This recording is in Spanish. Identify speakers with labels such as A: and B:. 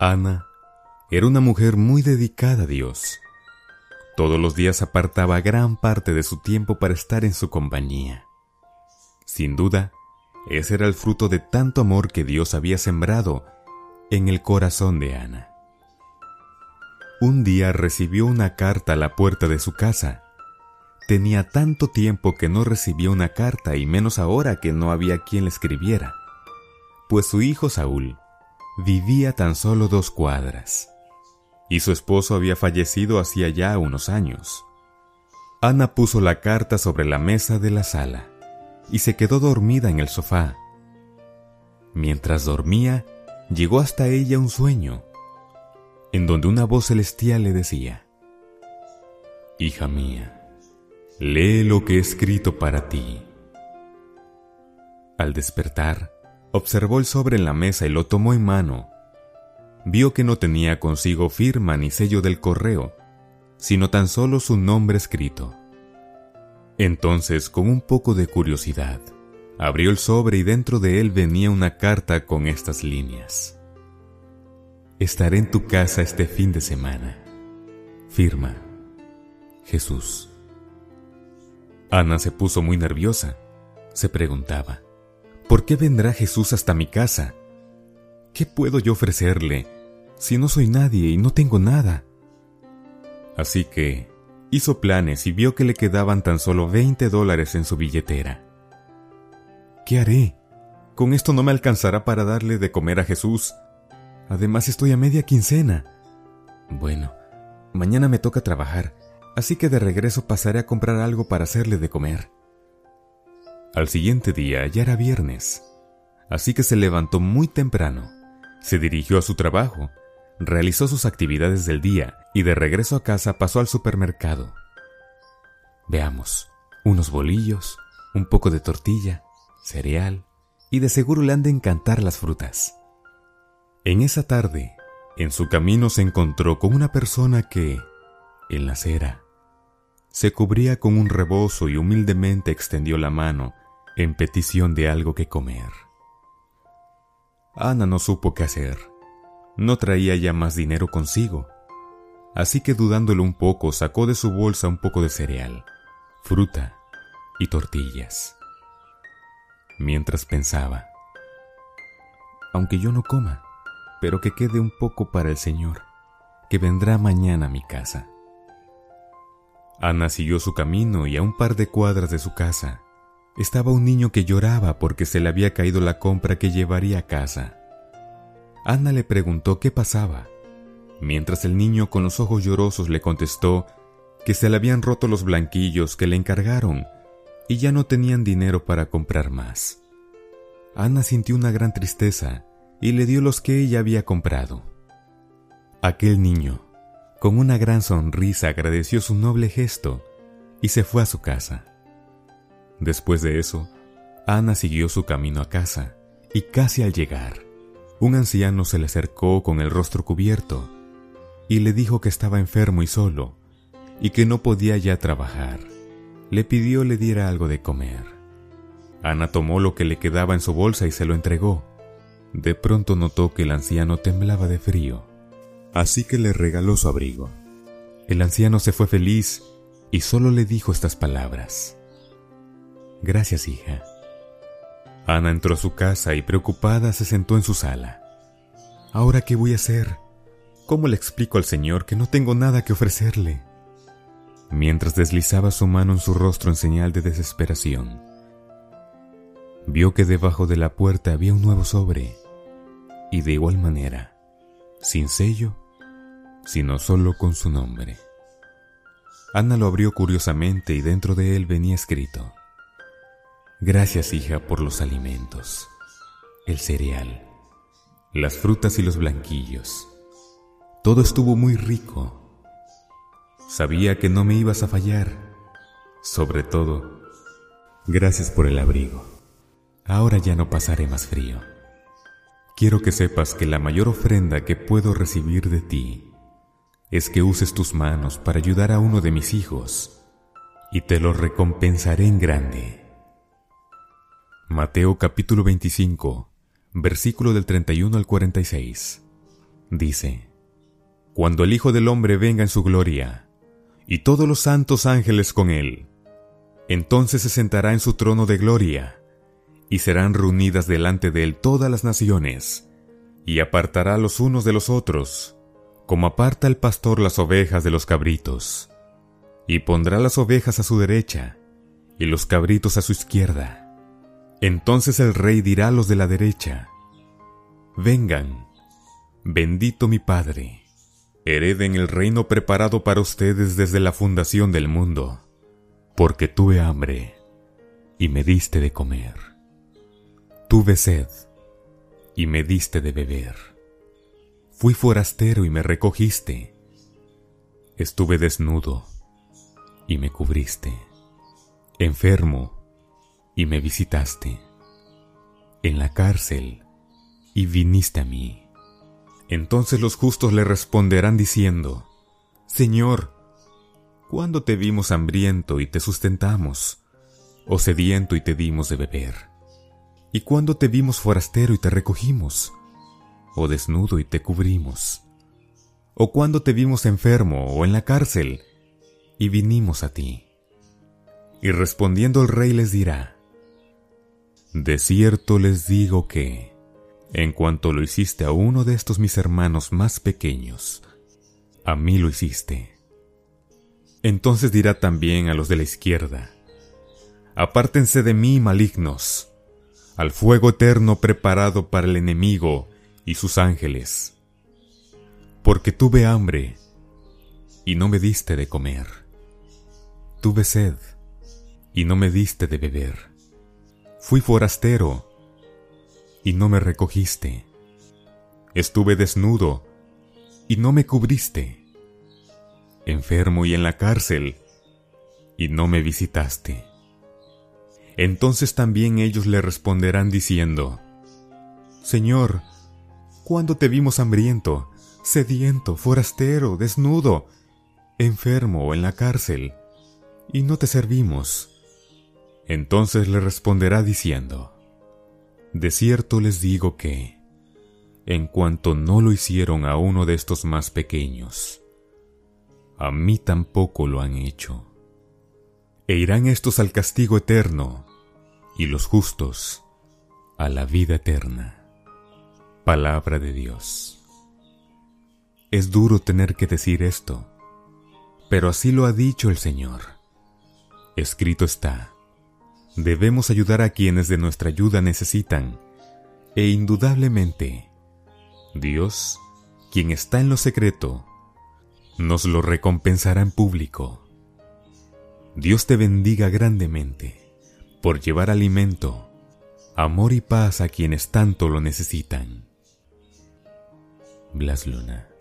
A: Ana era una mujer muy dedicada a Dios. Todos los días apartaba gran parte de su tiempo para estar en su compañía. Sin duda, ese era el fruto de tanto amor que Dios había sembrado en el corazón de Ana. Un día recibió una carta a la puerta de su casa. Tenía tanto tiempo que no recibía una carta y menos ahora que no había quien le escribiera, pues su hijo Saúl vivía tan solo dos cuadras y su esposo había fallecido hacía ya unos años. Ana puso la carta sobre la mesa de la sala y se quedó dormida en el sofá. Mientras dormía, llegó hasta ella un sueño, en donde una voz celestial le decía, Hija mía, lee lo que he escrito para ti. Al despertar, observó el sobre en la mesa y lo tomó en mano. Vio que no tenía consigo firma ni sello del correo, sino tan solo su nombre escrito. Entonces, con un poco de curiosidad, abrió el sobre y dentro de él venía una carta con estas líneas. Estaré en tu casa este fin de semana. Firma. Jesús. Ana se puso muy nerviosa. Se preguntaba, ¿por qué vendrá Jesús hasta mi casa? ¿Qué puedo yo ofrecerle si no soy nadie y no tengo nada? Así que hizo planes y vio que le quedaban tan solo 20 dólares en su billetera. ¿Qué haré? Con esto no me alcanzará para darle de comer a Jesús. Además estoy a media quincena. Bueno, mañana me toca trabajar, así que de regreso pasaré a comprar algo para hacerle de comer. Al siguiente día ya era viernes, así que se levantó muy temprano, se dirigió a su trabajo realizó sus actividades del día y de regreso a casa pasó al supermercado. Veamos, unos bolillos, un poco de tortilla, cereal, y de seguro le han de encantar las frutas. En esa tarde, en su camino se encontró con una persona que, en la acera, se cubría con un rebozo y humildemente extendió la mano en petición de algo que comer. Ana no supo qué hacer no traía ya más dinero consigo. Así que dudándolo un poco, sacó de su bolsa un poco de cereal, fruta y tortillas. Mientras pensaba, aunque yo no coma, pero que quede un poco para el Señor, que vendrá mañana a mi casa. Ana siguió su camino y a un par de cuadras de su casa estaba un niño que lloraba porque se le había caído la compra que llevaría a casa. Ana le preguntó qué pasaba, mientras el niño con los ojos llorosos le contestó que se le habían roto los blanquillos que le encargaron y ya no tenían dinero para comprar más. Ana sintió una gran tristeza y le dio los que ella había comprado. Aquel niño, con una gran sonrisa, agradeció su noble gesto y se fue a su casa. Después de eso, Ana siguió su camino a casa y casi al llegar, un anciano se le acercó con el rostro cubierto y le dijo que estaba enfermo y solo y que no podía ya trabajar. Le pidió le diera algo de comer. Ana tomó lo que le quedaba en su bolsa y se lo entregó. De pronto notó que el anciano temblaba de frío, así que le regaló su abrigo. El anciano se fue feliz y solo le dijo estas palabras. Gracias, hija. Ana entró a su casa y preocupada se sentó en su sala. ¿Ahora qué voy a hacer? ¿Cómo le explico al Señor que no tengo nada que ofrecerle? Mientras deslizaba su mano en su rostro en señal de desesperación, vio que debajo de la puerta había un nuevo sobre, y de igual manera, sin sello, sino solo con su nombre. Ana lo abrió curiosamente y dentro de él venía escrito, Gracias, hija, por los alimentos, el cereal, las frutas y los blanquillos. Todo estuvo muy rico. Sabía que no me ibas a fallar. Sobre todo, gracias por el abrigo. Ahora ya no pasaré más frío. Quiero que sepas que la mayor ofrenda que puedo recibir de ti es que uses tus manos para ayudar a uno de mis hijos y te lo recompensaré en grande. Mateo capítulo 25, versículo del 31 al 46. dice, Cuando el Hijo del Hombre venga en su gloria, y todos los santos ángeles con él, entonces se sentará en su trono de gloria, y serán reunidas delante de él todas las naciones, y apartará los unos de los otros, como aparta el pastor las ovejas de los cabritos, y pondrá las ovejas a su derecha, y los cabritos a su izquierda. Entonces el rey dirá a los de la derecha, Vengan, bendito mi Padre, hereden el reino preparado para ustedes desde la fundación del mundo, porque tuve hambre y me diste de comer, tuve sed y me diste de beber, fui forastero y me recogiste, estuve desnudo y me cubriste, enfermo y me visitaste, en la cárcel y viniste a mí. Entonces los justos le responderán diciendo, Señor, ¿cuándo te vimos hambriento y te sustentamos, o sediento y te dimos de beber? ¿Y cuándo te vimos forastero y te recogimos, o desnudo y te cubrimos? ¿O cuándo te vimos enfermo o en la cárcel y vinimos a ti? Y respondiendo el rey les dirá, De cierto les digo que, en cuanto lo hiciste a uno de estos mis hermanos más pequeños, a mí lo hiciste. Entonces dirá también a los de la izquierda, Apártense de mí, malignos, al fuego eterno preparado para el enemigo y sus ángeles. Porque tuve hambre y no me diste de comer. Tuve sed y no me diste de beber. Fui forastero y no me recogiste. Estuve desnudo y no me cubriste. Enfermo y en la cárcel y no me visitaste. Entonces también ellos le responderán diciendo, Señor, ¿cuándo te vimos hambriento, sediento, forastero, desnudo, enfermo o en la cárcel, y no te servimos? Entonces le responderá diciendo, de cierto les digo que, en cuanto no lo hicieron a uno de estos más pequeños, a mí tampoco lo han hecho. E irán estos al castigo eterno, y los justos a la vida eterna. Palabra de Dios. Es duro tener que decir esto, pero así lo ha dicho el Señor. Escrito está Debemos ayudar a quienes de nuestra ayuda necesitan, e indudablemente, Dios, quien está en lo secreto, nos lo recompensará en público. Dios te bendiga grandemente por llevar alimento, amor y paz a quienes tanto lo necesitan. Blas Luna